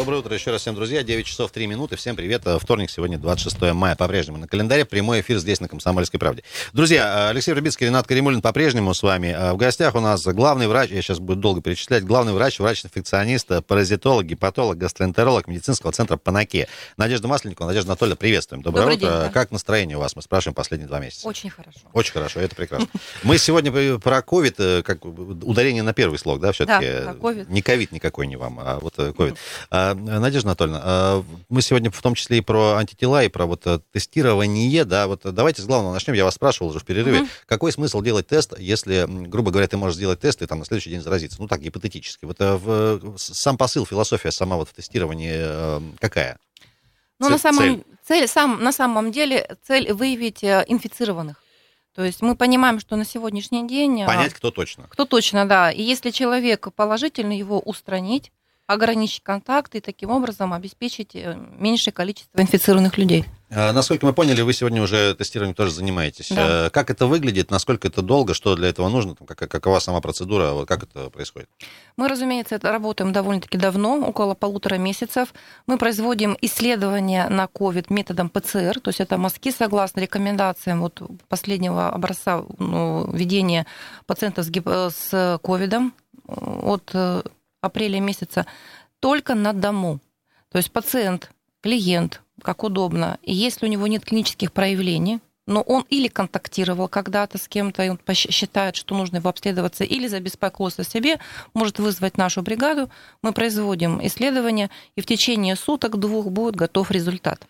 Доброе утро еще раз всем, друзья. 9 часов 3 минуты. Всем привет. Вторник, сегодня 26 мая. По-прежнему на календаре. Прямой эфир здесь, на Комсомольской правде. Друзья, Алексей Рубицкий, Ренат Каримулин по-прежнему с вами. В гостях у нас главный врач, я сейчас буду долго перечислять, главный врач, врач-инфекционист, паразитолог, гепатолог, гастроэнтеролог медицинского центра «Панаке». Надежда Масленникова. Надежда Анатольевна, приветствуем. Доброе Добрый утро. день, да. Как настроение у вас? Мы спрашиваем последние два месяца. Очень хорошо. Очень хорошо, это прекрасно. Мы сегодня про ковид, э, как ударение на первый слог, да, все-таки? Да. Не ковид никакой не вам, а вот э, ковид. А, Надежда Анатольевна, а, мы сегодня в том числе и про антитела, и про вот э, тестирование, да, вот э, давайте с главного начнем. Я вас спрашивал уже в перерыве, Мгм. какой смысл делать тест, если, грубо говоря, ты можешь сделать тест и там на следующий день заразиться? Ну так, гипотетически. Вот э, в, сам посыл, философия сама вот в тестировании э, какая? Но Цель- на самом, цель. цель, сам, на самом деле цель выявить инфицированных. То есть мы понимаем, что на сегодняшний день... Понять, кто точно. Кто точно, да. И если человек положительный, его устранить, ограничить контакты и таким образом обеспечить э, меньшее количество инфицированных людей. А, Насколько мы поняли, вы сегодня уже тестированием тоже занимаетесь. Да. Э, Как это выглядит, насколько это долго, что для этого нужно, как- какова сама процедура, как это происходит? Мы, разумеется, работаем довольно-таки давно, около полутора месяцев. Мы производим исследования на COVID методом ПЦР, то есть это мазки согласно рекомендациям вот последнего образца ну, ведения пациентов с, гип- э, с э, от апреля месяца только на дому. То есть пациент, клиент, как удобно, и если у него нет клинических проявлений, но он или контактировал когда-то с кем-то, и он считает, что нужно его обследоваться, или забеспокоился о себе, может вызвать нашу бригаду. Мы производим исследования, и в течение суток-двух будет готов результат.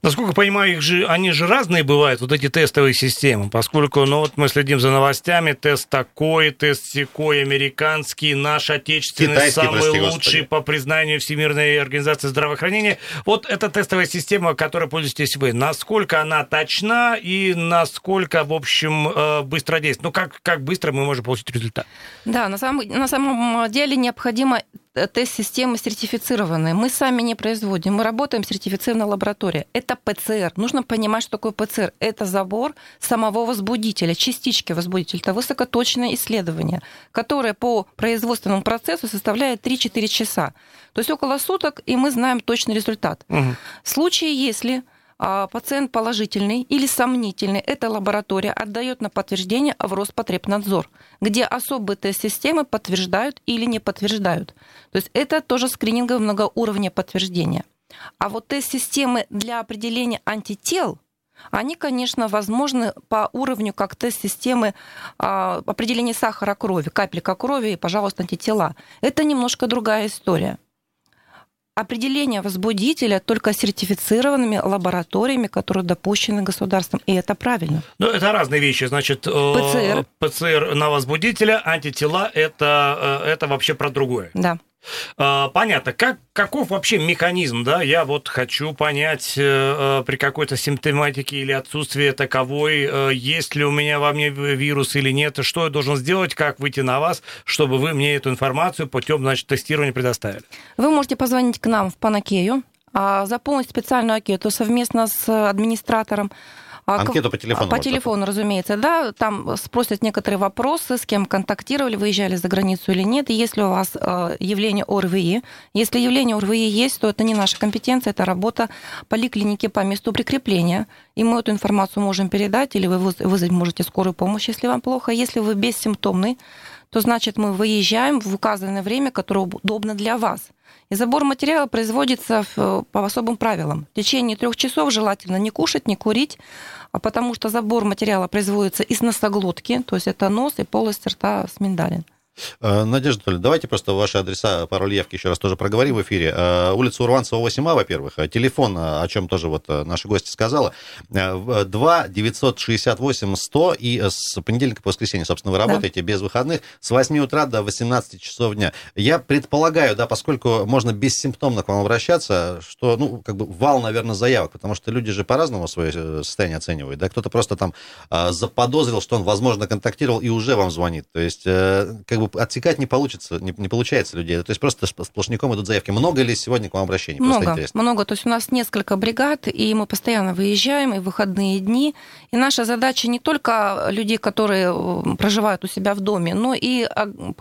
Насколько понимаю, их же, они же разные бывают, вот эти тестовые системы, поскольку, ну вот мы следим за новостями, тест такой, тест секой, американский, наш отечественный, Китайский, самый прости лучший господи. по признанию Всемирной организации здравоохранения. Вот эта тестовая система, которой пользуетесь вы, насколько она точна и насколько, в общем, э, быстро действует? Ну, как, как быстро мы можем получить результат? Да, на самом, на самом деле необходимо э, тест-системы сертифицированные. Мы сами не производим, мы работаем в сертифицированной лаборатории. Это ПЦР. Нужно понимать, что такое ПЦР. Это забор самого возбудителя, частички возбудителя. Это высокоточное исследование, которое по производственному процессу составляет 3-4 часа. То есть около суток, и мы знаем точный результат. Мгм. В случае, если пациент положительный или сомнительный, эта лаборатория отдает на подтверждение в Роспотребнадзор, где особые тест-системы подтверждают или не подтверждают. То есть это тоже скрининговое многоуровня подтверждения. А вот тест-системы для определения антител, они, конечно, возможны по уровню как тест-системы а, определения сахара крови, капелька крови и, пожалуйста, антитела. Это немножко другая история определение возбудителя только сертифицированными лабораториями, которые допущены государством. И это правильно. Ну, это разные вещи. Значит, э, ПЦР. ПЦР на возбудителя, антитела это, э, это вообще про другое. Да. А, Понятно. Как, каков вообще механизм, да? Я вот хочу понять э, э, при какой-то симптоматике или отсутствии таковой, э, есть ли у меня во мне ви- вирус или нет, что я должен сделать, как выйти на вас, чтобы вы мне эту информацию путем, значит, тестирования предоставили. Вы можете позвонить к нам в Панакею, а, заполнить специальную анкету совместно с администратором. А, Анкету по телефону По телефону, разумеется, да. Там спросят некоторые вопросы, с кем контактировали, выезжали за границу или нет. И если у вас э, явление ОРВИ, если явление ОРВИ есть, то это не наша компетенция, это работа поликлиники по месту прикрепления. И мы эту информацию можем передать, или вы выз- вызвать можете скорую помощь, если вам плохо. Если вы бессимптомный, то значит мы выезжаем в указанное время, которое удобно для вас. И забор материала производится в- по особым правилам. В течение трех часов желательно не кушать, не курить, а потому что забор материала производится из носоглотки, то есть это нос и полость рта с миндалин. Э, Надежда Анатольевна, давайте просто ваши адреса, пароль явки еще раз тоже проговорим в эфире. Э, Улица Урванцева, 8А, во-первых. Э, Телефон, о чем тоже вот наша гостья сказала, э, в- 2 968 100, и с понедельника по воскресенье, собственно, вы Да. работаете без выходных с 8 утра до 18 часов дня. Я предполагаю, да, поскольку можно бессимптомно к вам обращаться, что, ну, как бы вал, наверное, заявок, потому что люди же по-разному свое состояние оценивают, да, кто-то просто там заподозрил, что он, возможно, контактировал и уже вам звонит. То есть, как бы отсекать не получится, не, не получается людей. То есть просто сплошняком идут заявки. Много ли сегодня к вам обращений? Много, много. То есть у нас несколько бригад, и мы постоянно выезжаем, и в выходные дни. И наша задача не только людей, которые проживают у себя в доме, но и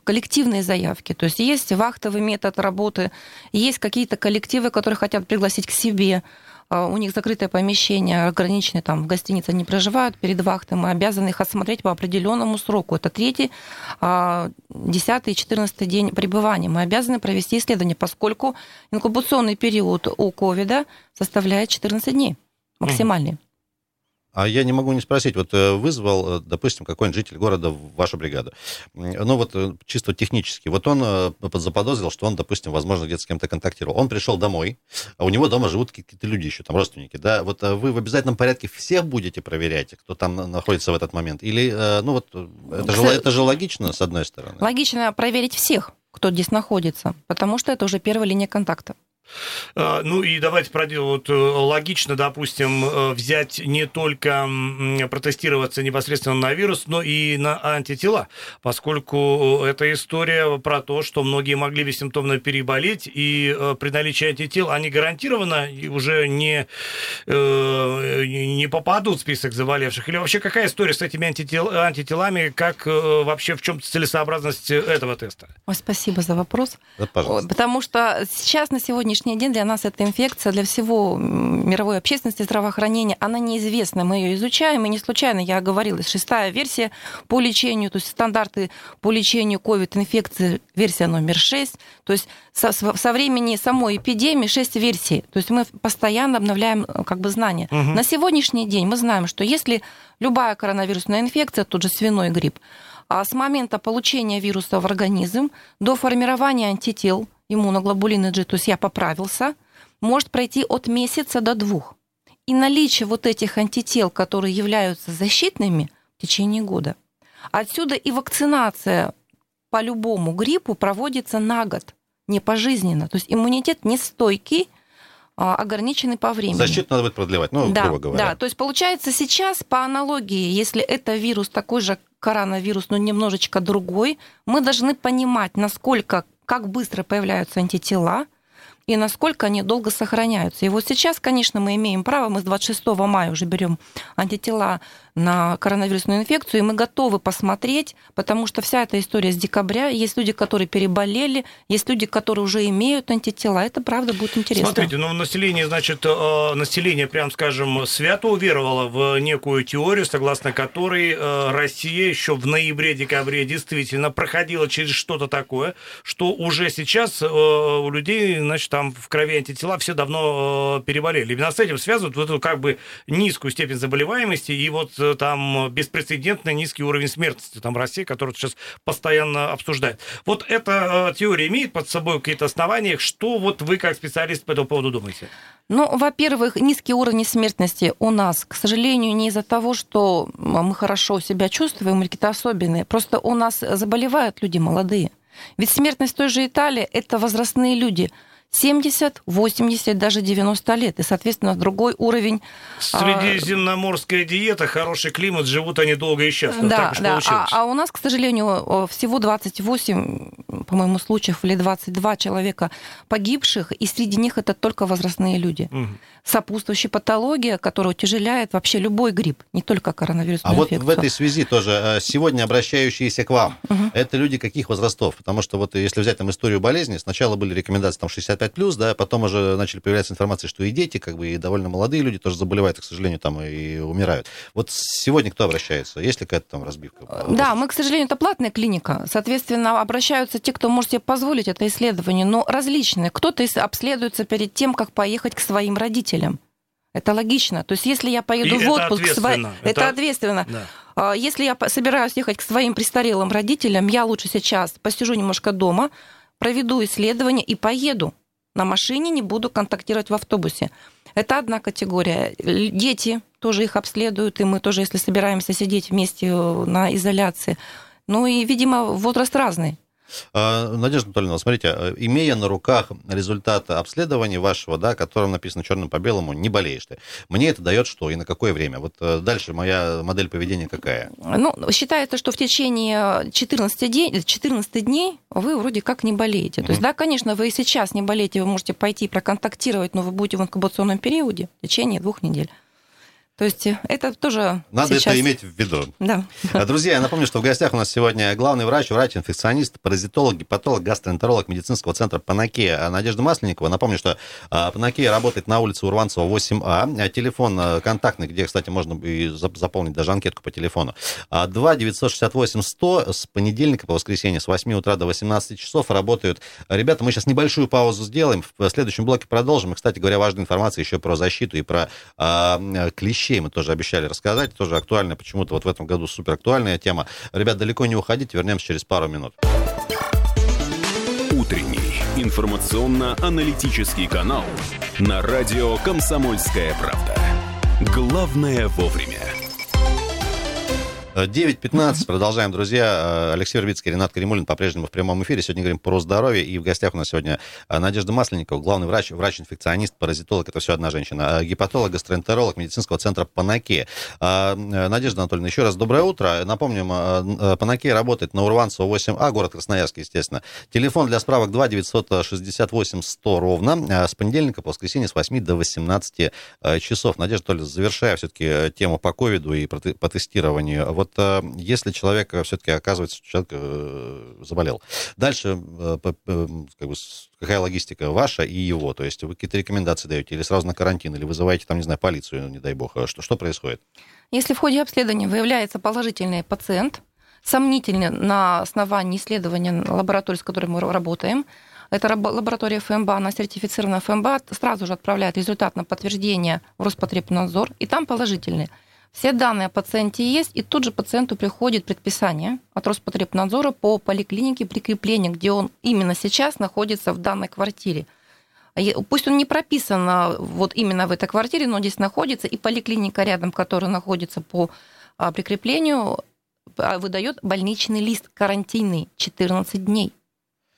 коллективные заявки. То есть есть вахтовый метод работы, есть какие-то коллективы, которые хотят пригласить к себе у них закрытое помещение, ограниченное, там в гостинице они проживают перед вахтой, мы обязаны их осмотреть по определенному сроку. Это третий, а, десятый четырнадцатый день пребывания. Мы обязаны провести исследование, поскольку инкубационный период у ковида составляет 14 дней максимальный. А я не могу не спросить, вот э, вызвал, э, допустим, какой-нибудь житель города в вашу бригаду. Ну вот э, чисто технически. Вот он заподозрил, что он, допустим, возможно, где-то с кем-то контактировал. Он пришел домой, а у него дома живут какие-то люди еще, там родственники, да? Вот вы в обязательном порядке всех будете проверять, кто там находится в этот момент? Или, ну вот, это же, это же логично, с одной стороны? Логично проверить всех, кто здесь находится, потому что это уже первая линия контакта. А, ну и давайте проделать вот, э, логично, допустим, э, взять не только протестироваться непосредственно на вирус, но и на антитела, поскольку это история про то, что многие могли бессимптомно переболеть, и э, при наличии антител они гарантированно уже не, не попадут в список заболевших. Или вообще какая история с этими антител, антителами, как вообще в чем целесообразность этого теста? Ой, спасибо за вопрос. Да, пожалуйста. Потому что сейчас на сегодняшний сегодняшний день для нас эта инфекция, для всего мировой общественности здравоохранения, она неизвестна. Мы ее изучаем, и не случайно я говорила, шестая версия по лечению, то есть стандарты по лечению COVID-инфекции, версия номер 6. То есть со, со времени самой эпидемии 6 версий. То есть мы постоянно обновляем как бы знания. Угу. На сегодняшний день мы знаем, что если любая коронавирусная инфекция, тот же свиной грипп, а с момента получения вируса в организм до формирования антител – иммуноглобулины G, то есть я поправился, может пройти от месяца до двух. И наличие вот этих антител, которые являются защитными в течение года. Отсюда и вакцинация по любому гриппу проводится на год, не пожизненно. То есть иммунитет нестойкий, а, ограниченный по времени. Защиту надо будет продлевать, ну, да, грубо говоря. Да, то есть получается сейчас по аналогии, если это вирус такой же коронавирус, но немножечко другой, мы должны понимать, насколько как быстро появляются антитела и насколько они долго сохраняются. И вот сейчас, конечно, мы имеем право, мы с 26 мая уже берем антитела на коронавирусную инфекцию, и мы готовы посмотреть, потому что вся эта история с декабря, есть люди, которые переболели, есть люди, которые уже имеют антитела, это правда будет интересно. Смотрите, ну население, значит, э, население, прям скажем, свято уверовало в некую теорию, согласно которой э, Россия еще в ноябре-декабре действительно проходила через что-то такое, что уже сейчас э, у людей, значит, там в крови антитела все давно переболели. Именно с этим связывают вот эту как бы низкую степень заболеваемости и вот Э, там беспрецедентно низкий уровень смертности там России, который сейчас постоянно обсуждает. Вот эта э, теория имеет под собой какие-то основания. Что вот вы как специалист по этому поводу думаете? Ну, во-первых, низкий уровень смертности у нас, к сожалению, не из-за того, что мы хорошо себя чувствуем или какие-то особенные. Просто у нас заболевают люди молодые. Ведь смертность той же Италии – это возрастные люди – 70, 80, даже 90 лет. И, соответственно, другой уровень. Средиземноморская диета, хороший климат, живут они долго и счастливо. Да, так да. А, а у нас, к сожалению, всего 28, по-моему, случаев или 22 человека погибших, и среди них это только возрастные люди. Угу. Сопутствующая патология, которая утяжеляет вообще любой грипп, не только коронавирусную а инфекцию. А вот в этой связи тоже э, сегодня обращающиеся к вам, угу. это люди каких возрастов? Потому что вот если взять там историю болезни, сначала были рекомендации там 60 65 плюс, да, потом уже начали появляться информации, что и дети, как бы, и довольно молодые люди тоже заболевают, к сожалению, там и умирают. Вот сегодня кто обращается? Есть ли какая-то там разбивка? Да, мы, к сожалению, это платная клиника. Соответственно, обращаются те, кто может себе позволить это исследование, но различные. Кто-то обследуется перед тем, как поехать к своим родителям. Это логично. То есть, если я поеду и в отпуск, это ответственно. Это, это ответственно. Да. А, если я собираюсь ехать к своим престарелым родителям, я лучше сейчас посижу немножко дома, проведу исследование и поеду на машине, не буду контактировать в автобусе. Это одна категория. Дети тоже их обследуют, и мы тоже, если собираемся сидеть вместе э, на изоляции. Ну и, видимо, возраст разный. А, Надежда Анатольевна, смотрите, э, имея на руках результат обследования вашего, да, которым написано черным по белому, не болеешь ты. Мне это дает что и на какое время? Вот э, дальше моя модель поведения какая? Ну, считается, что в течение 14 дней, 14 дней вы вроде как не болеете. То есть, да, конечно, вы и сейчас не болеете, вы можете пойти проконтактировать, но вы будете в инкубационном периоде в течение двух недель. То есть э, это тоже Надо сейчас... это иметь в виду. Да. А, Друзья, я напомню, что в гостях у нас сегодня главный врач, врач-инфекционист, паразитолог, гепатолог, гастроэнтеролог медицинского центра Панакея Надежда Масленникова. Напомню, что а, Панакея работает на улице Урванцева, 8А. А Телефон контактный, где, кстати, можно и зап- заполнить даже анкетку по телефону. А, 2 968 100 с понедельника по воскресенье с 8 утра до 18 часов работают. Ребята, мы сейчас небольшую паузу сделаем. В следующем блоке продолжим. И, кстати говоря, важная информация еще про защиту и про а, клещей мы тоже обещали рассказать. Тоже актуально. Почему-то вот в этом году супер актуальная тема. Ребят, далеко не уходите. Вернемся через пару минут. Утренний информационно-аналитический канал на радио «Комсомольская правда». Главное вовремя. 9.15. Продолжаем, друзья. Алексей Рубицкий, Ренат Каримулин по-прежнему в прямом эфире. Сегодня говорим про здоровье. И в гостях у нас сегодня Надежда Масленникова, главный врач, врач-инфекционист, паразитолог. Это все одна женщина. Гепатолог, гастроэнтеролог медицинского центра Панаке. Надежда Анатольевна, еще раз доброе утро. Напомним, Панаке работает на Урванцева 8А, город Красноярск, естественно. Телефон для справок 2 968 100 ровно. С понедельника по воскресенье с 8 до 18 часов. Надежда Анатольевна, завершая все-таки тему по ковиду и по тестированию вот э, если человек все-таки оказывается, человек э, заболел, дальше э, как бы, какая логистика ваша и его? То есть вы какие-то рекомендации даете или сразу на карантин, или вызываете там, не знаю, полицию, не дай бог, что, что происходит? Если в ходе обследования выявляется положительный пациент, сомнительный на основании исследования лаборатории, с которой мы работаем, это лаборатория ФМБА, она сертифицирована ФМБА, сразу же отправляет результат на подтверждение в Роспотребнадзор, и там положительный. Все данные о пациенте есть, и тут же пациенту приходит предписание от Роспотребнадзора по поликлинике прикрепления, где он именно сейчас находится в данной квартире. Пусть он не прописан а, вот именно в этой квартире, но здесь находится, и поликлиника рядом, которая находится по а, прикреплению, а, выдает больничный лист карантинный 14 дней.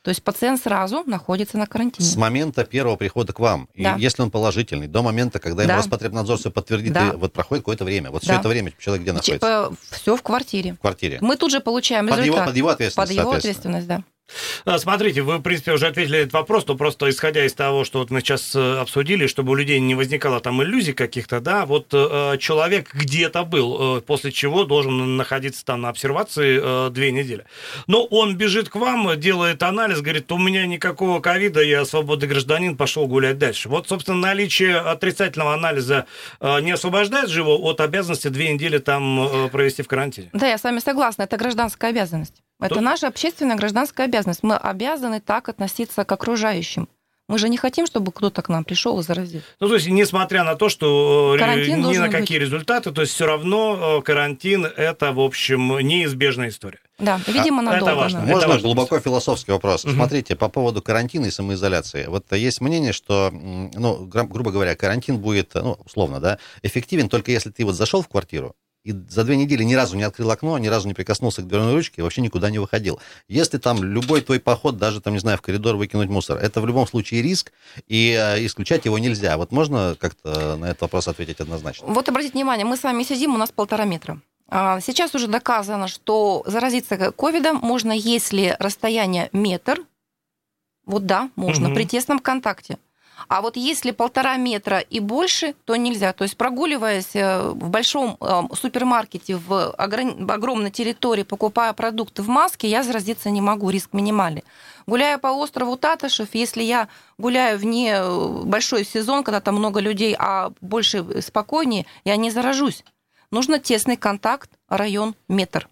То есть пациент сразу находится на карантине. С момента первого прихода к вам, Да. и если он положительный, до момента, когда ему Да. Роспотребнадзор все подтвердит, Да. и вот проходит какое-то время. Вот все Да. это время человек где находится? Все в квартире. В квартире. Мы тут же получаем Под его, результат. под его ответственность, Под его ответственность, да. А, Смотрите, вы, в принципе, уже ответили на этот вопрос, но просто исходя из того, что вот мы сейчас э, обсудили, чтобы у людей не возникало там иллюзий каких-то, да, вот э, человек где-то был, э, после чего должен находиться там на обсервации э, две недели. Но он бежит к вам, делает анализ, говорит, у меня никакого ковида, я свободный гражданин, пошел гулять дальше. Вот, собственно, наличие отрицательного анализа э, не освобождает же его от обязанности две недели там э, провести в карантине. Да, я с вами согласна, это гражданская обязанность. Это Да. наша общественная гражданская обязанность. Мы обязаны так относиться к окружающим. Мы же не хотим, чтобы кто-то к нам пришел и заразил. Ну, то есть, несмотря на то, что э, Карантин ни на быть. какие результаты, то есть все равно э, карантин это, в общем, неизбежная история. Да, видимо, А, это надолго. важно. да. Это Можно важно. глубоко философский вопрос? Мгм. Смотрите, по поводу карантина и самоизоляции. Вот есть мнение, что, ну, грубо говоря, карантин будет, ну, условно, да, эффективен только если ты вот зашел в квартиру, и за две недели ни разу не открыл окно, ни разу не прикоснулся к дверной ручке, и вообще никуда не выходил. Если там любой твой поход, даже там, не знаю, в коридор выкинуть мусор, это в любом случае риск, и э, исключать его нельзя. Вот можно как-то на этот вопрос ответить однозначно? Вот обратите внимание, мы с вами сидим, у нас полтора метра. А, Сейчас уже доказано, что заразиться ковидом можно, если расстояние метр, вот да, можно, Мгм. при тесном контакте. А вот если полтора метра и больше, то нельзя. То есть прогуливаясь э, в большом э, супермаркете в огромной территории, покупая продукты в маске, я заразиться не могу, риск минимальный. Гуляя по острову Татышев, если я гуляю вне э, большой сезон, когда там много людей, а больше э, спокойнее, я не заражусь. Нужно тесный контакт, район метр,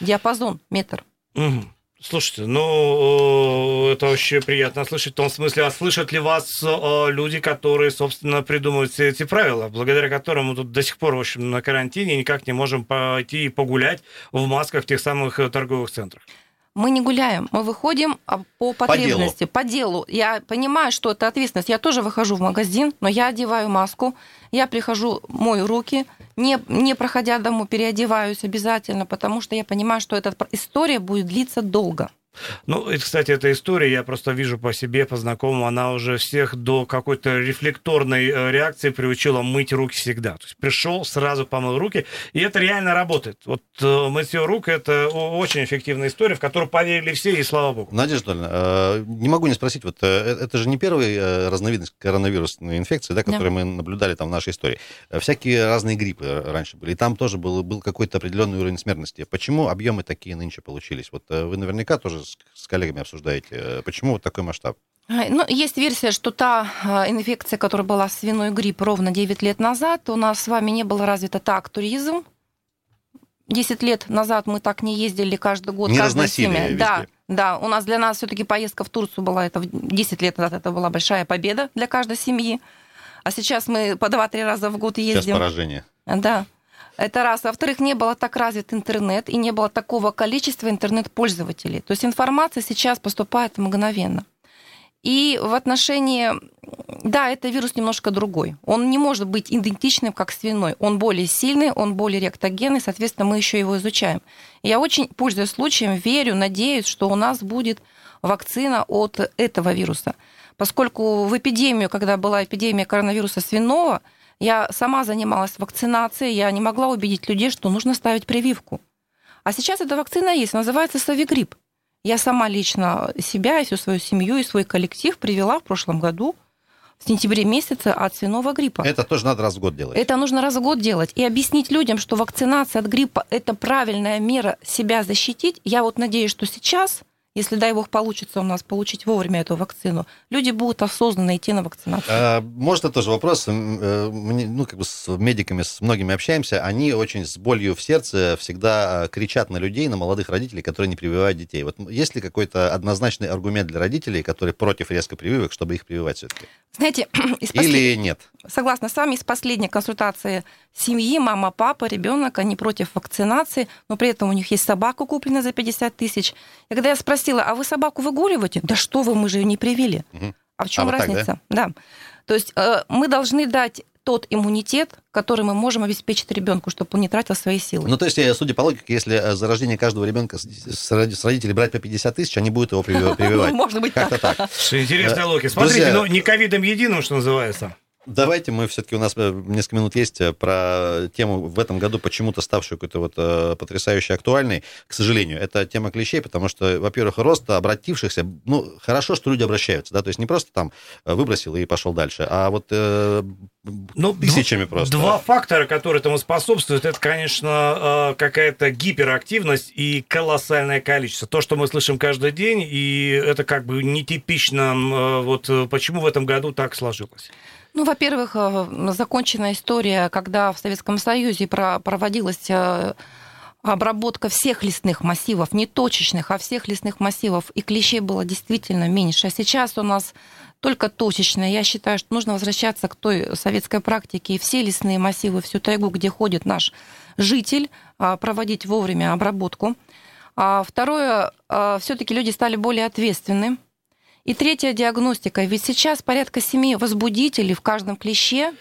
диапазон метр. Мгм. Слушайте, ну, э, это очень приятно слышать в том смысле, а слышат ли вас э, люди, которые, собственно, придумывают все эти правила, благодаря которым мы тут до сих пор, в общем, на карантине никак не можем пойти и погулять в масках в тех самых э, торговых центрах? Мы не гуляем, мы выходим а, по потребности, по делу. Я понимаю, что это ответственность. Я тоже выхожу в магазин, но я одеваю маску, я прихожу, мою руки, не, не проходя домой, переодеваюсь обязательно, потому что я понимаю, что эта история будет длиться долго. Ну, это, кстати, эта история, я просто вижу по себе, по знакомым, она уже всех до какой-то рефлекторной э, реакции приучила мыть руки всегда. То есть пришел, сразу помыл руки, и это реально работает. Вот э, мытье рук – это очень эффективная история, в которую поверили все, и слава богу. Надежда Анатольевна, не могу не спросить, вот это же не первая разновидность коронавирусной инфекции, да, которую да. мы наблюдали там в нашей истории. Всякие разные гриппы раньше были, и там тоже был, был какой-то определенный уровень смертности. Почему объемы такие нынче получились? Вот вы наверняка тоже с, с коллегами обсуждаете. Э, почему вот такой масштаб? Ну, есть версия, что та э, инфекция, которая была свиной грипп ровно 9 лет назад, у нас с вами не было развито так туризм. 10 лет назад мы так не ездили каждый год. Не разносили семья. Да, да, у нас для нас все-таки поездка в Турцию была, это 10 лет назад это была большая победа для каждой семьи. А сейчас мы по 2-3 раза в год ездим. Сейчас поражение. Да. Это раз. Во-вторых, не было так развит интернет и не было такого количества интернет-пользователей. То есть информация сейчас поступает мгновенно. И в отношении, да, это вирус немножко другой. Он не может быть идентичным, как свиной. Он более сильный, он более реактогенный, соответственно, мы еще его изучаем. Я очень, пользуясь случаем, верю, надеюсь, что у нас будет вакцина от этого вируса. Поскольку в эпидемию, когда была эпидемия коронавируса свиного, я сама занималась вакцинацией, я не могла убедить людей, что нужно ставить прививку. А сейчас эта вакцина есть, называется Савигрипп. Я сама лично себя и всю свою семью и свой коллектив привела в прошлом году в сентябре месяце от свиного гриппа. Это тоже надо раз в год делать. Это нужно раз в год делать. И объяснить людям, что вакцинация от гриппа – это правильная мера себя защитить. Я вот надеюсь, что сейчас если, дай бог, получится у нас получить вовремя эту вакцину, люди будут осознанно идти на вакцинацию. А, можно тоже вопрос? Э, мы, ну, как бы с медиками, с многими общаемся, они очень с болью в сердце всегда э, кричат на людей, на молодых родителей, которые не прививают детей. Вот есть ли какой-то однозначный аргумент для родителей, которые против резко прививок, чтобы их прививать все-таки? Знаете, из послед... Или нет? Согласна с вами, из последней консультации семьи, мама, папа, ребенок, они против вакцинации, но при этом у них есть собака, купленная за 50 тысяч. И когда я спросила, спросила, а вы собаку выгуливаете? Да что вы, мы же ее не привили. Угу. А в чем а разница? Вот так, да? да. То есть э, мы должны дать тот иммунитет, который мы можем обеспечить ребенку, чтобы он не тратил свои силы. Ну, то есть, э, судя по логике, если э, за рождение каждого ребенка с родителей брать по 50 тысяч, они будут его прививать. Может быть, как-то так. Интересная логика. Смотрите, ну, не ковидом единым, что называется. Давайте мы все-таки у нас э, несколько минут есть э, про тему в этом году почему-то ставшую какой-то вот э, потрясающе актуальной. К сожалению, это тема клещей, потому что, во-первых, рост обратившихся, ну, хорошо, что люди обращаются, да, то есть не просто там выбросил и пошел дальше, а вот э, ну, тысячами два, просто. Два фактора, которые этому способствуют, это, конечно, какая-то гиперактивность и колоссальное количество. То, что мы слышим каждый день, и это как бы нетипично, вот почему в этом году так сложилось. Ну, во-первых, э, закончена история, когда в Советском Союзе проводилась э, обработка всех лесных массивов, не точечных, а всех лесных массивов, и клещей было действительно меньше. А сейчас у нас только точечные. Я считаю, что нужно возвращаться к той советской практике и все лесные массивы, всю тайгу, где ходит наш житель, а, проводить вовремя обработку. А второе, а, все-таки люди стали более ответственны. И третья диагностика. Ведь сейчас порядка семи возбудителей в каждом клеще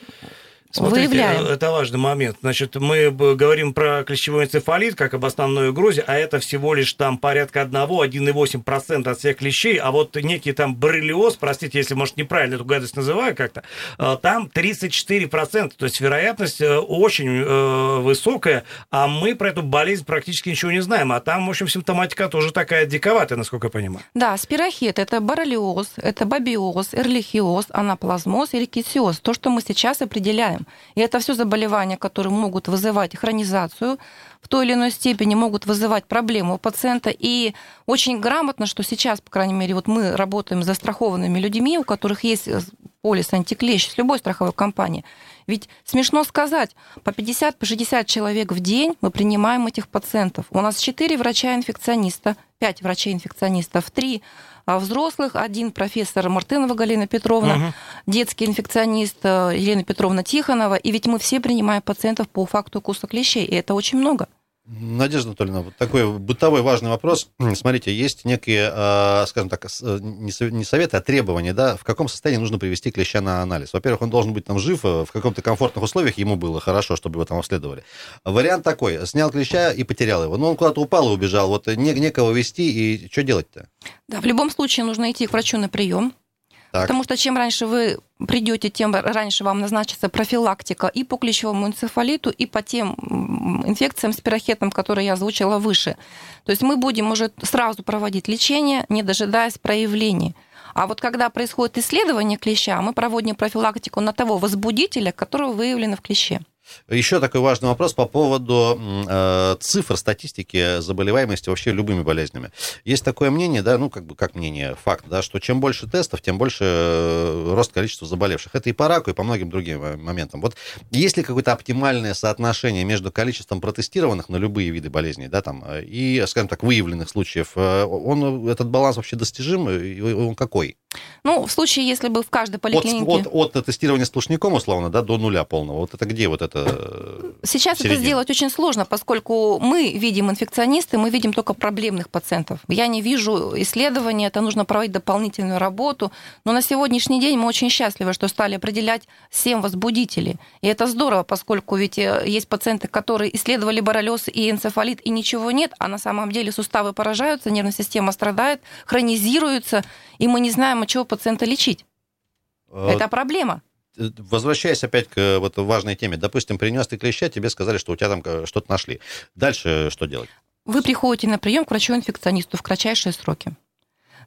Смотрите, выявляем. это важный момент. Значит, мы говорим про клещевой энцефалит как об основной угрозе, а это всего лишь там порядка 1-1,8% от всех клещей, а вот некий там боррелиоз, простите, если, может, неправильно эту гадость называю как-то, э, там 34%, то есть вероятность э, очень э, высокая, а мы про эту болезнь практически ничего не знаем, а там, в общем, симптоматика тоже такая диковатая, насколько я понимаю. Да, спирохет – это боррелиоз, это бабиоз, эрлихиоз, анаплазмоз и рикетиоз, то, что мы сейчас определяем. И это все заболевания, которые могут вызывать хронизацию, в той или иной степени могут вызывать проблему у пациента. И очень грамотно, что сейчас, по крайней мере, вот мы работаем с застрахованными людьми, у которых есть э, полис антиклещ с любой страховой компании. Ведь смешно сказать, по 50-60 по человек в день мы принимаем этих пациентов. У нас 4 врача-инфекциониста, 5 врачей-инфекционистов, 3 а взрослых, один профессор Мартынова Галина Петровна, угу. детский инфекционист э, Елена Петровна Тихонова. И ведь мы все принимаем пациентов по факту укуса клещей, и это очень много. Надежда Анатольевна, вот такой бытовой важный вопрос. Смотрите, есть некие, а, скажем так, не советы, а требования, да, в каком состоянии нужно привести клеща на анализ. Во-первых, он должен быть там жив, э, в каком-то комфортных условиях ему было хорошо, чтобы его там обследовали. Вариант такой, снял клеща и потерял его. Ну, он куда-то упал и убежал, вот не, некого вести, и что делать-то? Да, в любом случае нужно идти к врачу на прием, так. Потому что чем раньше вы придете, тем раньше вам назначится профилактика и по клещевому энцефалиту, и по тем инфекциям с пирохетом, которые я озвучила выше. То есть мы будем уже сразу проводить лечение, не дожидаясь проявлений. А вот когда происходит исследование клеща, мы проводим профилактику на того возбудителя, который выявлен в клеще. Еще такой важный вопрос по поводу э, цифр статистики заболеваемости вообще любыми болезнями. Есть такое мнение, да, ну, как бы, как мнение, факт, да, что чем больше тестов, тем больше э, рост количества заболевших. Это и по раку, и по многим другим э, моментам. Вот есть ли какое-то оптимальное соотношение между количеством протестированных на любые виды болезней, да, там, э, и, скажем так, выявленных случаев? Он, этот баланс вообще достижим? И он какой? Ну, в случае, если бы в каждой поликлинике... От, от, от тестирования сплошняком, условно, да, до нуля полного, вот это где вот это э, Сейчас середина? это сделать очень сложно, поскольку мы видим инфекционисты, мы видим только проблемных пациентов. Я не вижу исследования, это нужно проводить дополнительную работу. Но на сегодняшний день мы очень счастливы, что стали определять 7 возбудителей. И это здорово, поскольку ведь э, есть пациенты, которые исследовали боррелиоз и энцефалит, и ничего нет, а на самом деле суставы поражаются, нервная система страдает, хронизируется, и мы не знаем, от чего пациента лечить. А... Это проблема возвращаясь опять к э, вот важной теме, допустим, принес ты клеща, тебе сказали, что у тебя там э, что-то нашли. Дальше что делать? Вы приходите на прием к врачу-инфекционисту в кратчайшие сроки.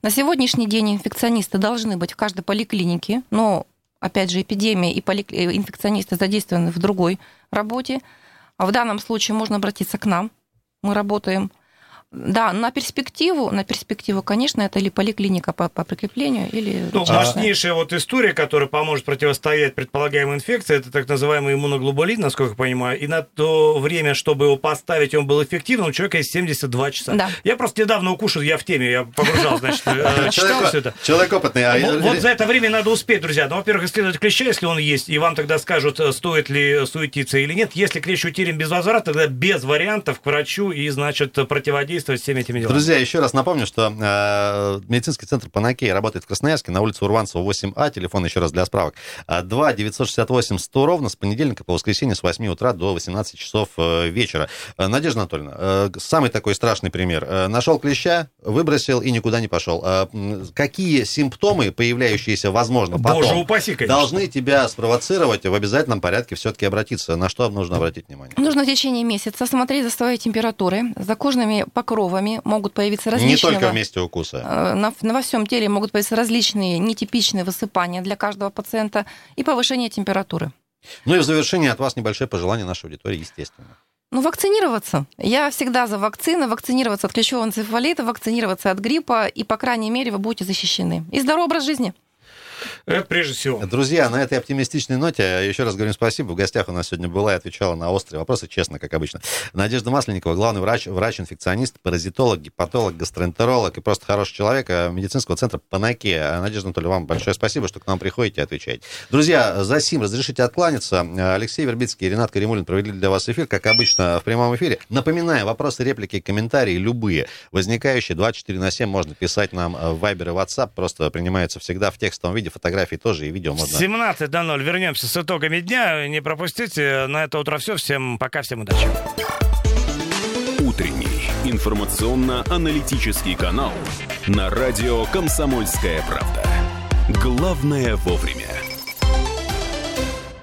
На сегодняшний день инфекционисты должны быть в каждой поликлинике, но, опять же, эпидемия и поли... инфекционисты задействованы в другой работе. А в данном случае можно обратиться к нам. Мы работаем да, на перспективу, на перспективу, конечно, это или поликлиника по, по прикреплению, или... Ну, мощнейшая вот история, которая поможет противостоять предполагаемой инфекции, это так называемый иммуноглобулин, насколько я понимаю, и на то время, чтобы его поставить, он был эффективным, у человека есть 72 часа. Да. Я просто недавно укушал, я в теме, я погружал, значит, э, читал все это. Человек опытный. А вот за это время надо успеть, друзья. Ну, во-первых, исследовать клеща, если он есть, и вам тогда скажут, э, стоит ли суетиться или нет. Если клещ утерян без возврата, тогда без вариантов к врачу и, значит, противодействовать всеми этими делами. Друзья, еще раз напомню, что э, медицинский центр Панакей работает в Красноярске на улице Урванцева 8А. Телефон еще раз для справок. 2 968 100 ровно с понедельника по воскресенье с 8 утра до 18 часов э, вечера. Э, Надежда Анатольевна, э, самый такой страшный пример. Э, нашел клеща, выбросил и никуда не пошел. Э, какие симптомы, появляющиеся, возможно, потом, Боже упаси, должны тебя спровоцировать в обязательном порядке все-таки обратиться? На что нужно обратить внимание? Нужно в течение месяца смотреть за своей температурой, за кожными покровами могут появиться различные... Не только в месте укуса. Э, на, на во всем теле могут появиться различные нетипичные высыпания для каждого пациента и повышение температуры. Ну и в завершение от вас небольшое пожелание нашей аудитории, естественно. Ну, вакцинироваться. Я всегда за вакцины. Вакцинироваться от клещевого энцефалита, вакцинироваться от гриппа, и, по крайней мере, вы будете защищены. И здоровый образ жизни. Это прежде всего. Друзья, на этой оптимистичной ноте еще раз говорим спасибо. В гостях у нас сегодня была и отвечала на острые вопросы, честно, как обычно. Надежда Масленникова, главный врач, врач-инфекционист, паразитолог, гепатолог, гастроэнтеролог и просто хороший человек э, медицинского центра Панаке. Надежда Анатольевна, вам большое спасибо, что к нам приходите и отвечаете. Друзья, за сим разрешите откланяться. Алексей Вербицкий и Ренат Каримулин провели для вас эфир, как обычно, в прямом эфире. Напоминаю, вопросы, реплики, комментарии, любые, возникающие 24 на 7 можно писать нам в Viber и WhatsApp, просто принимается всегда в текстовом виде, фотографии тоже и видео можно. 17 до 0. Вернемся с итогами дня. Не пропустите. На это утро все. Всем пока, всем удачи. Утренний информационно-аналитический канал на радио «Комсомольская правда». Главное вовремя.